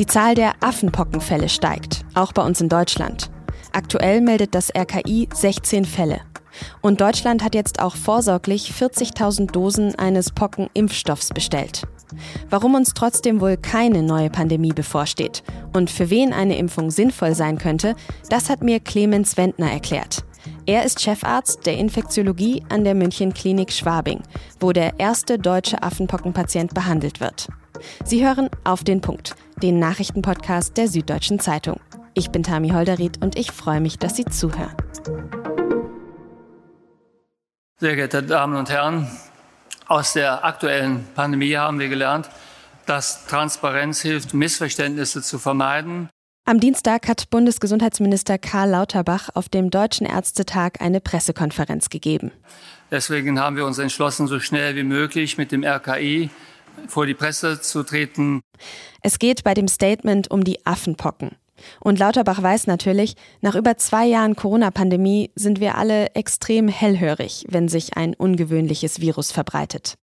Die Zahl der Affenpockenfälle steigt, auch bei uns in Deutschland. Aktuell meldet das RKI 16 Fälle. Und Deutschland hat jetzt auch vorsorglich 40.000 Dosen eines Pockenimpfstoffs bestellt. Warum uns trotzdem wohl keine neue Pandemie bevorsteht und für wen eine Impfung sinnvoll sein könnte, das hat mir Clemens Wendner erklärt. Er ist Chefarzt der Infektiologie an der München Klinik Schwabing, wo der erste deutsche Affenpockenpatient behandelt wird. Sie hören auf den Punkt, den Nachrichtenpodcast der Süddeutschen Zeitung. Ich bin Tami Holderried und ich freue mich, dass Sie zuhören. Sehr geehrte Damen und Herren, aus der aktuellen Pandemie haben wir gelernt, dass Transparenz hilft, Missverständnisse zu vermeiden. Am Dienstag hat Bundesgesundheitsminister Karl Lauterbach auf dem Deutschen Ärztetag eine Pressekonferenz gegeben. Deswegen haben wir uns entschlossen, so schnell wie möglich mit dem RKI vor die Presse zu treten. Es geht bei dem Statement um die Affenpocken. Und Lauterbach weiß natürlich, nach über zwei Jahren Corona-Pandemie sind wir alle extrem hellhörig, wenn sich ein ungewöhnliches Virus verbreitet.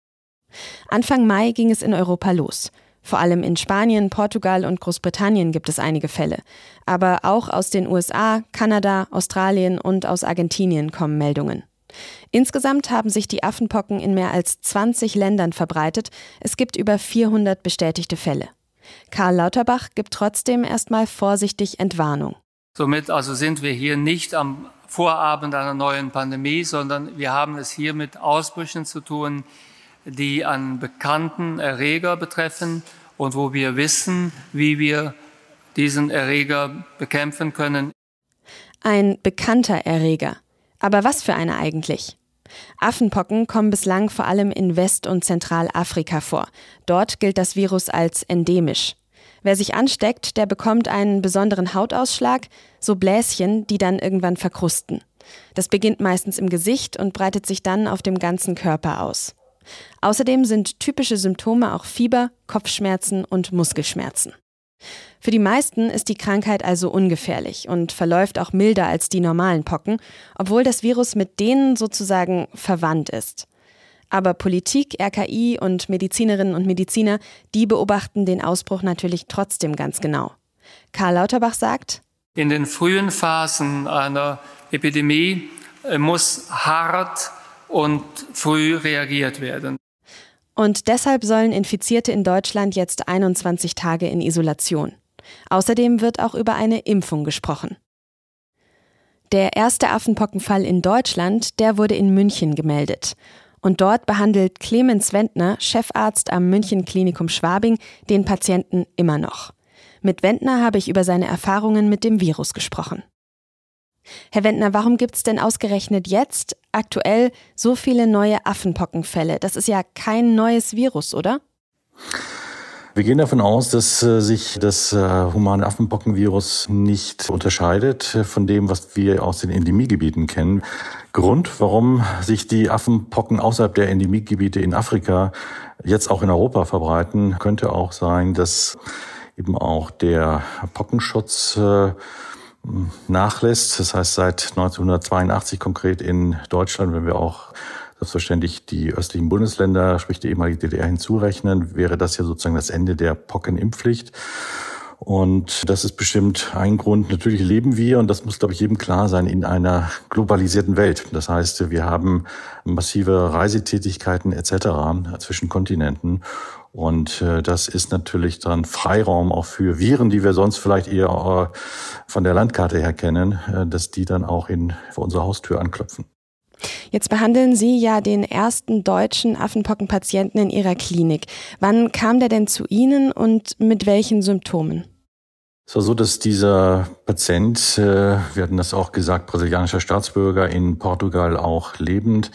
Anfang Mai ging es in Europa los. Vor allem in Spanien, Portugal und Großbritannien gibt es einige Fälle. Aber auch aus den USA, Kanada, Australien und aus Argentinien kommen Meldungen. Insgesamt haben sich die Affenpocken in mehr als 20 Ländern verbreitet. Es gibt über 400 bestätigte Fälle. Karl Lauterbach gibt trotzdem erstmal vorsichtig Entwarnung. Somit also sind wir hier nicht am Vorabend einer neuen Pandemie, sondern wir haben es hier mit Ausbrüchen zu tun, die an bekannten Erreger betreffen und wo wir wissen, wie wir diesen Erreger bekämpfen können. Ein bekannter Erreger. Aber was für einer eigentlich? Affenpocken kommen bislang vor allem in West- und Zentralafrika vor. Dort gilt das Virus als endemisch. Wer sich ansteckt, der bekommt einen besonderen Hautausschlag, so Bläschen, die dann irgendwann verkrusten. Das beginnt meistens im Gesicht und breitet sich dann auf dem ganzen Körper aus. Außerdem sind typische Symptome auch Fieber, Kopfschmerzen und Muskelschmerzen. Für die meisten ist die Krankheit also ungefährlich und verläuft auch milder als die normalen Pocken, obwohl das Virus mit denen sozusagen verwandt ist. Aber Politik, RKI und Medizinerinnen und Mediziner, die beobachten den Ausbruch natürlich trotzdem ganz genau. Karl Lauterbach sagt, in den frühen Phasen einer Epidemie äh, muss hart und früh reagiert werden. Und deshalb sollen Infizierte in Deutschland jetzt 21 Tage in Isolation. Außerdem wird auch über eine Impfung gesprochen. Der erste Affenpockenfall in Deutschland, der wurde in München gemeldet. Und dort behandelt Clemens Wendner, Chefarzt am München Klinikum Schwabing, den Patienten immer noch. Mit Wendner habe ich über seine Erfahrungen mit dem Virus gesprochen. Herr Wendner, warum gibt es denn ausgerechnet jetzt aktuell so viele neue Affenpockenfälle? Das ist ja kein neues Virus, oder? Wir gehen davon aus, dass äh, sich das äh, humane Affenpockenvirus nicht unterscheidet äh, von dem, was wir aus den Endemiegebieten kennen. Grund, warum sich die Affenpocken außerhalb der Endemiegebiete in Afrika jetzt auch in Europa verbreiten, könnte auch sein, dass eben auch der Pockenschutz nachlässt. Das heißt, seit 1982 konkret in Deutschland, wenn wir auch selbstverständlich die östlichen Bundesländer, sprich die ehemalige DDR hinzurechnen, wäre das ja sozusagen das Ende der Pockenimpfpflicht. Und das ist bestimmt ein Grund. Natürlich leben wir, und das muss, glaube ich, jedem klar sein, in einer globalisierten Welt. Das heißt, wir haben massive Reisetätigkeiten etc. zwischen Kontinenten. Und äh, das ist natürlich dann Freiraum auch für Viren, die wir sonst vielleicht eher äh, von der Landkarte her kennen, äh, dass die dann auch in, vor unserer Haustür anklopfen. Jetzt behandeln Sie ja den ersten deutschen Affenpockenpatienten in Ihrer Klinik. Wann kam der denn zu Ihnen und mit welchen Symptomen? Es war so, dass dieser Patient, wir hatten das auch gesagt, brasilianischer Staatsbürger in Portugal auch lebend,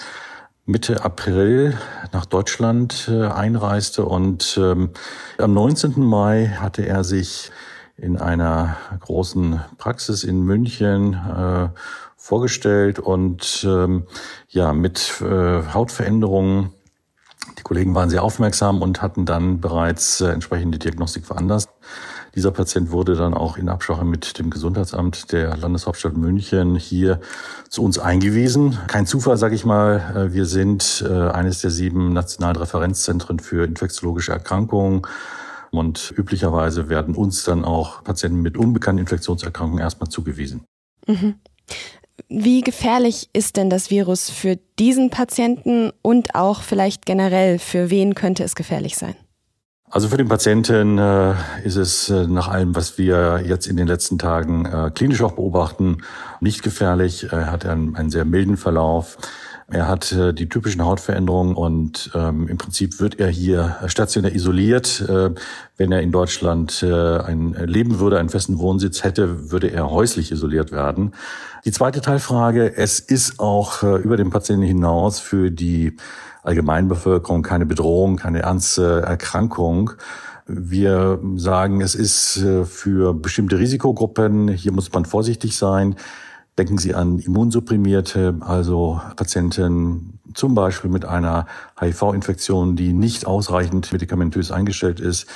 Mitte April nach Deutschland äh, einreiste und ähm, am 19. Mai hatte er sich in einer großen Praxis in München äh, vorgestellt und ähm, ja mit äh, Hautveränderungen. Die Kollegen waren sehr aufmerksam und hatten dann bereits äh, entsprechende Diagnostik veranlasst. Dieser Patient wurde dann auch in Absprache mit dem Gesundheitsamt der Landeshauptstadt München hier zu uns eingewiesen. Kein Zufall, sage ich mal. Äh, wir sind äh, eines der sieben nationalen Referenzzentren für infektiologische Erkrankungen Und üblicherweise werden uns dann auch Patienten mit unbekannten Infektionserkrankungen erstmal zugewiesen. Mhm. Wie gefährlich ist denn das Virus für diesen Patienten und auch vielleicht generell, für wen könnte es gefährlich sein? Also für den Patienten äh, ist es äh, nach allem, was wir jetzt in den letzten Tagen äh, klinisch auch beobachten, nicht gefährlich. Er hat einen, einen sehr milden Verlauf. Er hat äh, die typischen Hautveränderungen und ähm, im Prinzip wird er hier stationär isoliert. Äh, wenn er in Deutschland äh, ein leben würde, einen festen Wohnsitz hätte, würde er häuslich isoliert werden. Die zweite Teilfrage, es ist auch äh, über den Patienten hinaus für die Allgemeinbevölkerung keine Bedrohung, keine ernste Erkrankung. Wir sagen, es ist äh, für bestimmte Risikogruppen, hier muss man vorsichtig sein. Denken Sie an Immunsupprimierte, also Patienten zum Beispiel mit einer HIV-Infektion, die nicht ausreichend medikamentös eingestellt ist.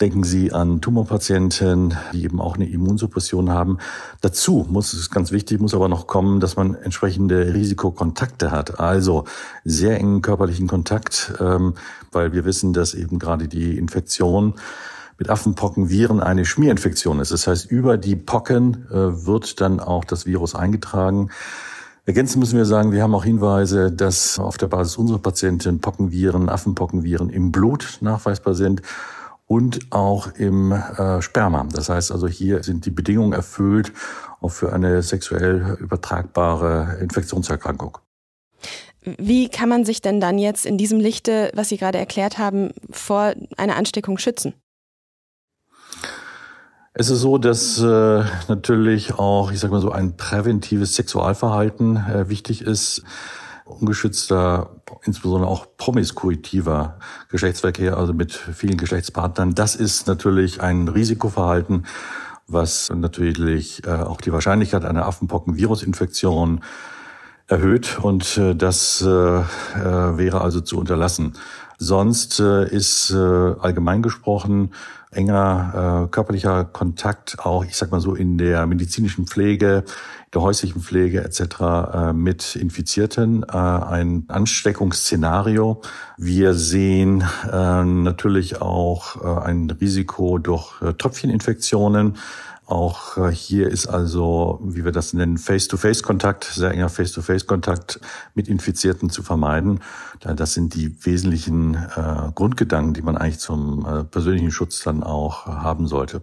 Denken Sie an Tumorpatienten, die eben auch eine Immunsuppression haben. Dazu muss es ganz wichtig, muss aber noch kommen, dass man entsprechende Risikokontakte hat. Also sehr engen körperlichen Kontakt, ähm, weil wir wissen, dass eben gerade die Infektion mit Affenpockenviren eine Schmierinfektion ist. Das heißt, über die Pocken äh, wird dann auch das Virus eingetragen. Ergänzend müssen wir sagen, wir haben auch Hinweise, dass auf der Basis unserer Patienten Pockenviren, Affenpockenviren im Blut nachweisbar sind und auch im äh, Sperma. Das heißt also, hier sind die Bedingungen erfüllt auch für eine sexuell übertragbare Infektionserkrankung. Wie kann man sich denn dann jetzt in diesem Lichte, was Sie gerade erklärt haben, vor einer Ansteckung schützen? Es ist so, dass äh, natürlich auch, ich sag mal so, ein präventives Sexualverhalten äh, wichtig ist. Ungeschützter, insbesondere auch promiskuitiver Geschlechtsverkehr, also mit vielen Geschlechtspartnern, das ist natürlich ein Risikoverhalten, was natürlich äh, auch die Wahrscheinlichkeit einer Affenpocken-Virusinfektion erhöht und äh, das äh, wäre also zu unterlassen. Sonst ist allgemein gesprochen enger körperlicher Kontakt auch, ich sag mal so, in der medizinischen Pflege, der häuslichen Pflege etc. Äh, mit Infizierten äh, ein Ansteckungsszenario. Wir sehen äh, natürlich auch ein Risiko durch Tröpfcheninfektionen. Auch hier ist also, wie wir das nennen, Face-to-Face-Kontakt, sehr enger Face-to-Face-Kontakt mit Infizierten zu vermeiden. Das sind die wesentlichen Grundgedanken, die man eigentlich zum persönlichen Schutz dann auch haben sollte.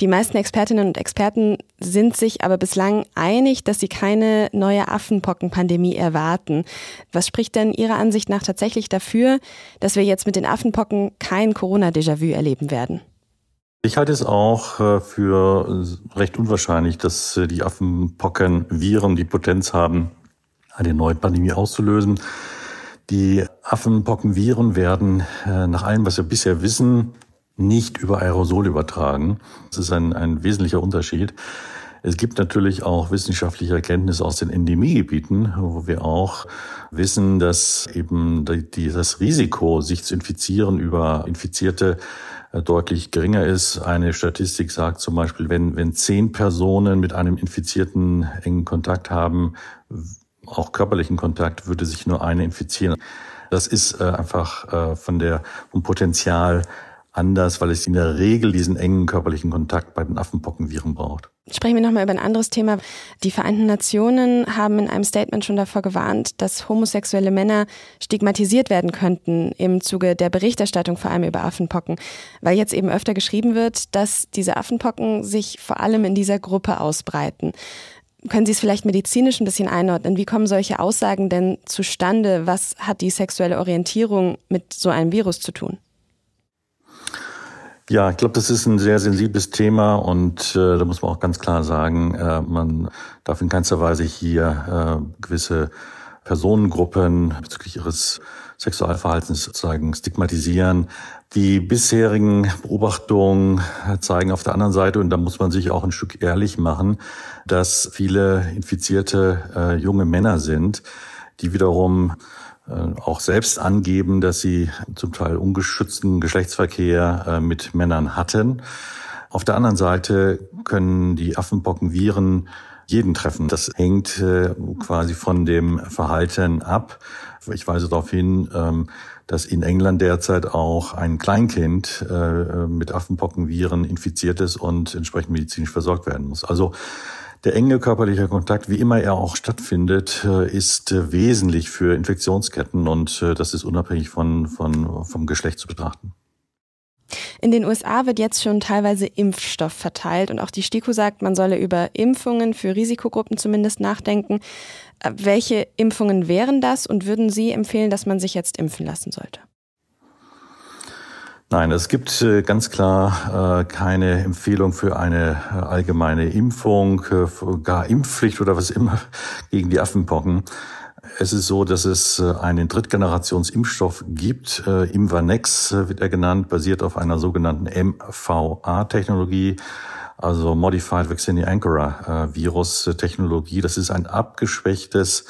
Die meisten Expertinnen und Experten sind sich aber bislang einig, dass sie keine neue Affenpockenpandemie erwarten. Was spricht denn Ihrer Ansicht nach tatsächlich dafür, dass wir jetzt mit den Affenpocken kein Corona-Déjà-vu erleben werden? Ich halte es auch äh, für recht unwahrscheinlich, dass äh, die Affenpockenviren die Potenz haben, eine neue Pandemie auszulösen. Die Affenpockenviren werden äh, nach allem, was wir bisher wissen, nicht über Aerosol übertragen. Das ist ein, ein wesentlicher Unterschied. Es gibt natürlich auch wissenschaftliche Erkenntnisse aus den Endemiegebieten, wo wir auch wissen, dass eben das Risiko, sich zu infizieren über Infizierte äh, deutlich geringer ist. Eine Statistik sagt zum Beispiel, wenn, wenn zehn Personen mit einem Infizierten engen Kontakt haben, auch körperlichen Kontakt, würde sich nur eine infizieren. Das ist äh, einfach äh, von der, vom Potenzial anders, weil es in der Regel diesen engen körperlichen Kontakt bei den Affenpockenviren braucht. Sprechen wir nochmal über ein anderes Thema. Die Vereinten Nationen haben in einem Statement schon davor gewarnt, dass homosexuelle Männer stigmatisiert werden könnten im Zuge der Berichterstattung vor allem über Affenpocken, weil jetzt eben öfter geschrieben wird, dass diese Affenpocken sich vor allem in dieser Gruppe ausbreiten. Können Sie es vielleicht medizinisch ein bisschen einordnen? Wie kommen solche Aussagen denn zustande? Was hat die sexuelle Orientierung mit so einem Virus zu tun? Ja, ich glaube, das ist ein sehr sensibles Thema und äh, da muss man auch ganz klar sagen, äh, man darf in keinster Weise hier äh, gewisse Personengruppen bezüglich ihres Sexualverhaltens sozusagen stigmatisieren. Die bisherigen Beobachtungen zeigen auf der anderen Seite, und da muss man sich auch ein Stück ehrlich machen, dass viele infizierte äh, junge Männer sind, die wiederum auch selbst angeben, dass sie zum Teil ungeschützten Geschlechtsverkehr äh, mit Männern hatten. Auf der anderen Seite können die Affenpockenviren jeden treffen. Das hängt äh, quasi von dem Verhalten ab. Ich weise darauf hin, ähm, dass in England derzeit auch ein Kleinkind äh, mit Affenpockenviren infiziert ist und entsprechend medizinisch versorgt werden muss. Also der enge körperliche Kontakt, wie immer er auch stattfindet, äh, ist äh, wesentlich für Infektionsketten und äh, das ist unabhängig von, von, vom Geschlecht zu betrachten. In den USA wird jetzt schon teilweise Impfstoff verteilt und auch die STIKO sagt, man solle über Impfungen für Risikogruppen zumindest nachdenken. Welche Impfungen wären das und würden Sie empfehlen, dass man sich jetzt impfen lassen sollte? Nein, es gibt äh, ganz klar äh, keine Empfehlung für eine äh, allgemeine Impfung, gar Impfpflicht oder was immer gegen die Affenpocken. Es ist so, dass es einen Drittgenerationsimpfstoff gibt. Imvanex wird er genannt, basiert auf einer sogenannten MVA-Technologie, also Modified Vaccinia Ankara Virus-Technologie. Das ist ein abgeschwächtes,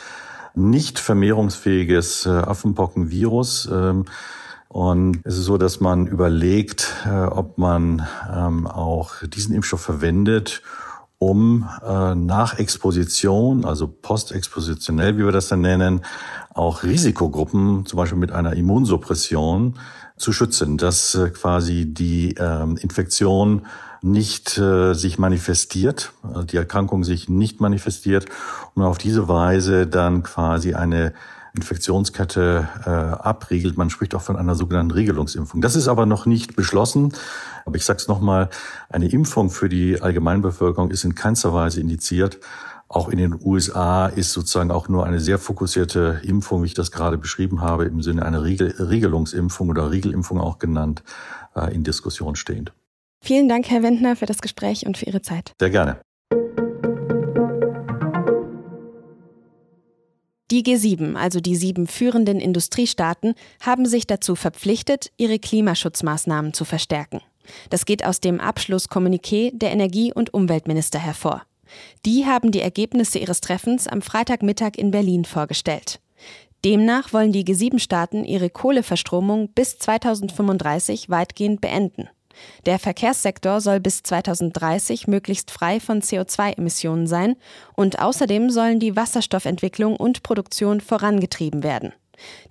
nicht vermehrungsfähiges Affenpockenvirus. Ähm, und es ist so, dass man überlegt, äh, ob man ähm, auch diesen Impfstoff verwendet, um äh, nach Exposition, also postexpositionell, wie wir das dann nennen, auch Risikogruppen, zum Beispiel mit einer Immunsuppression, zu schützen, dass äh, quasi die ähm, Infektion nicht sich manifestiert, die Erkrankung sich nicht manifestiert und auf diese Weise dann quasi eine Infektionskette äh, abriegelt. Man spricht auch von einer sogenannten Regelungsimpfung. Das ist aber noch nicht beschlossen. Aber ich sage es nochmal, eine Impfung für die Allgemeinbevölkerung ist in keinster Weise indiziert. Auch in den USA ist sozusagen auch nur eine sehr fokussierte Impfung, wie ich das gerade beschrieben habe, im Sinne einer Riegel Regelungsimpfung oder Riegelimpfung auch genannt, äh, in Diskussion stehend. Vielen Dank, Herr Wendner, für das Gespräch und für Ihre Zeit. Sehr gerne. Die G7, also die sieben führenden Industriestaaten, haben sich dazu verpflichtet, ihre Klimaschutzmaßnahmen zu verstärken. Das geht aus dem Abschlusskommuniqué der Energie- und Umweltminister hervor. Die haben die Ergebnisse ihres Treffens am Freitagmittag in Berlin vorgestellt. Demnach wollen die G7-Staaten ihre Kohleverstromung bis 2035 weitgehend beenden. Der Verkehrssektor soll bis 2030 möglichst frei von CO2-Emissionen sein und außerdem sollen die Wasserstoffentwicklung und Produktion vorangetrieben werden.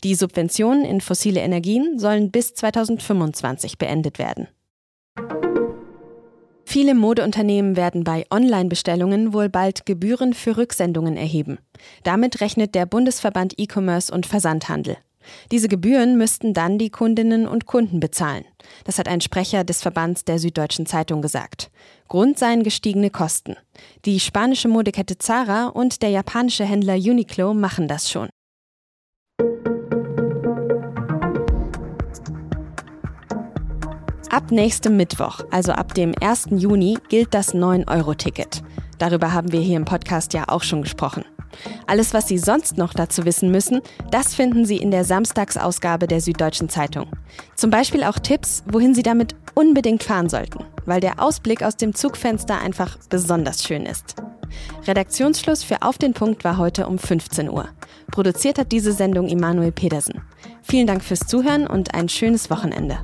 Die Subventionen in fossile Energien sollen bis 2025 beendet werden. Viele Modeunternehmen werden bei Online-Bestellungen wohl bald Gebühren für Rücksendungen erheben. Damit rechnet der Bundesverband E-Commerce und Versandhandel. Diese Gebühren müssten dann die Kundinnen und Kunden bezahlen. Das hat ein Sprecher des Verbands der Süddeutschen Zeitung gesagt. Grund seien gestiegene Kosten. Die spanische Modekette Zara und der japanische Händler Uniqlo machen das schon. Ab nächstem Mittwoch, also ab dem 1. Juni, gilt das 9-Euro-Ticket. Darüber haben wir hier im Podcast ja auch schon gesprochen. Alles, was Sie sonst noch dazu wissen müssen, das finden Sie in der Samstagsausgabe der Süddeutschen Zeitung. Zum Beispiel auch Tipps, wohin Sie damit unbedingt fahren sollten, weil der Ausblick aus dem Zugfenster einfach besonders schön ist. Redaktionsschluss für Auf den Punkt war heute um 15 Uhr. Produziert hat diese Sendung Immanuel Pedersen. Vielen Dank fürs Zuhören und ein schönes Wochenende.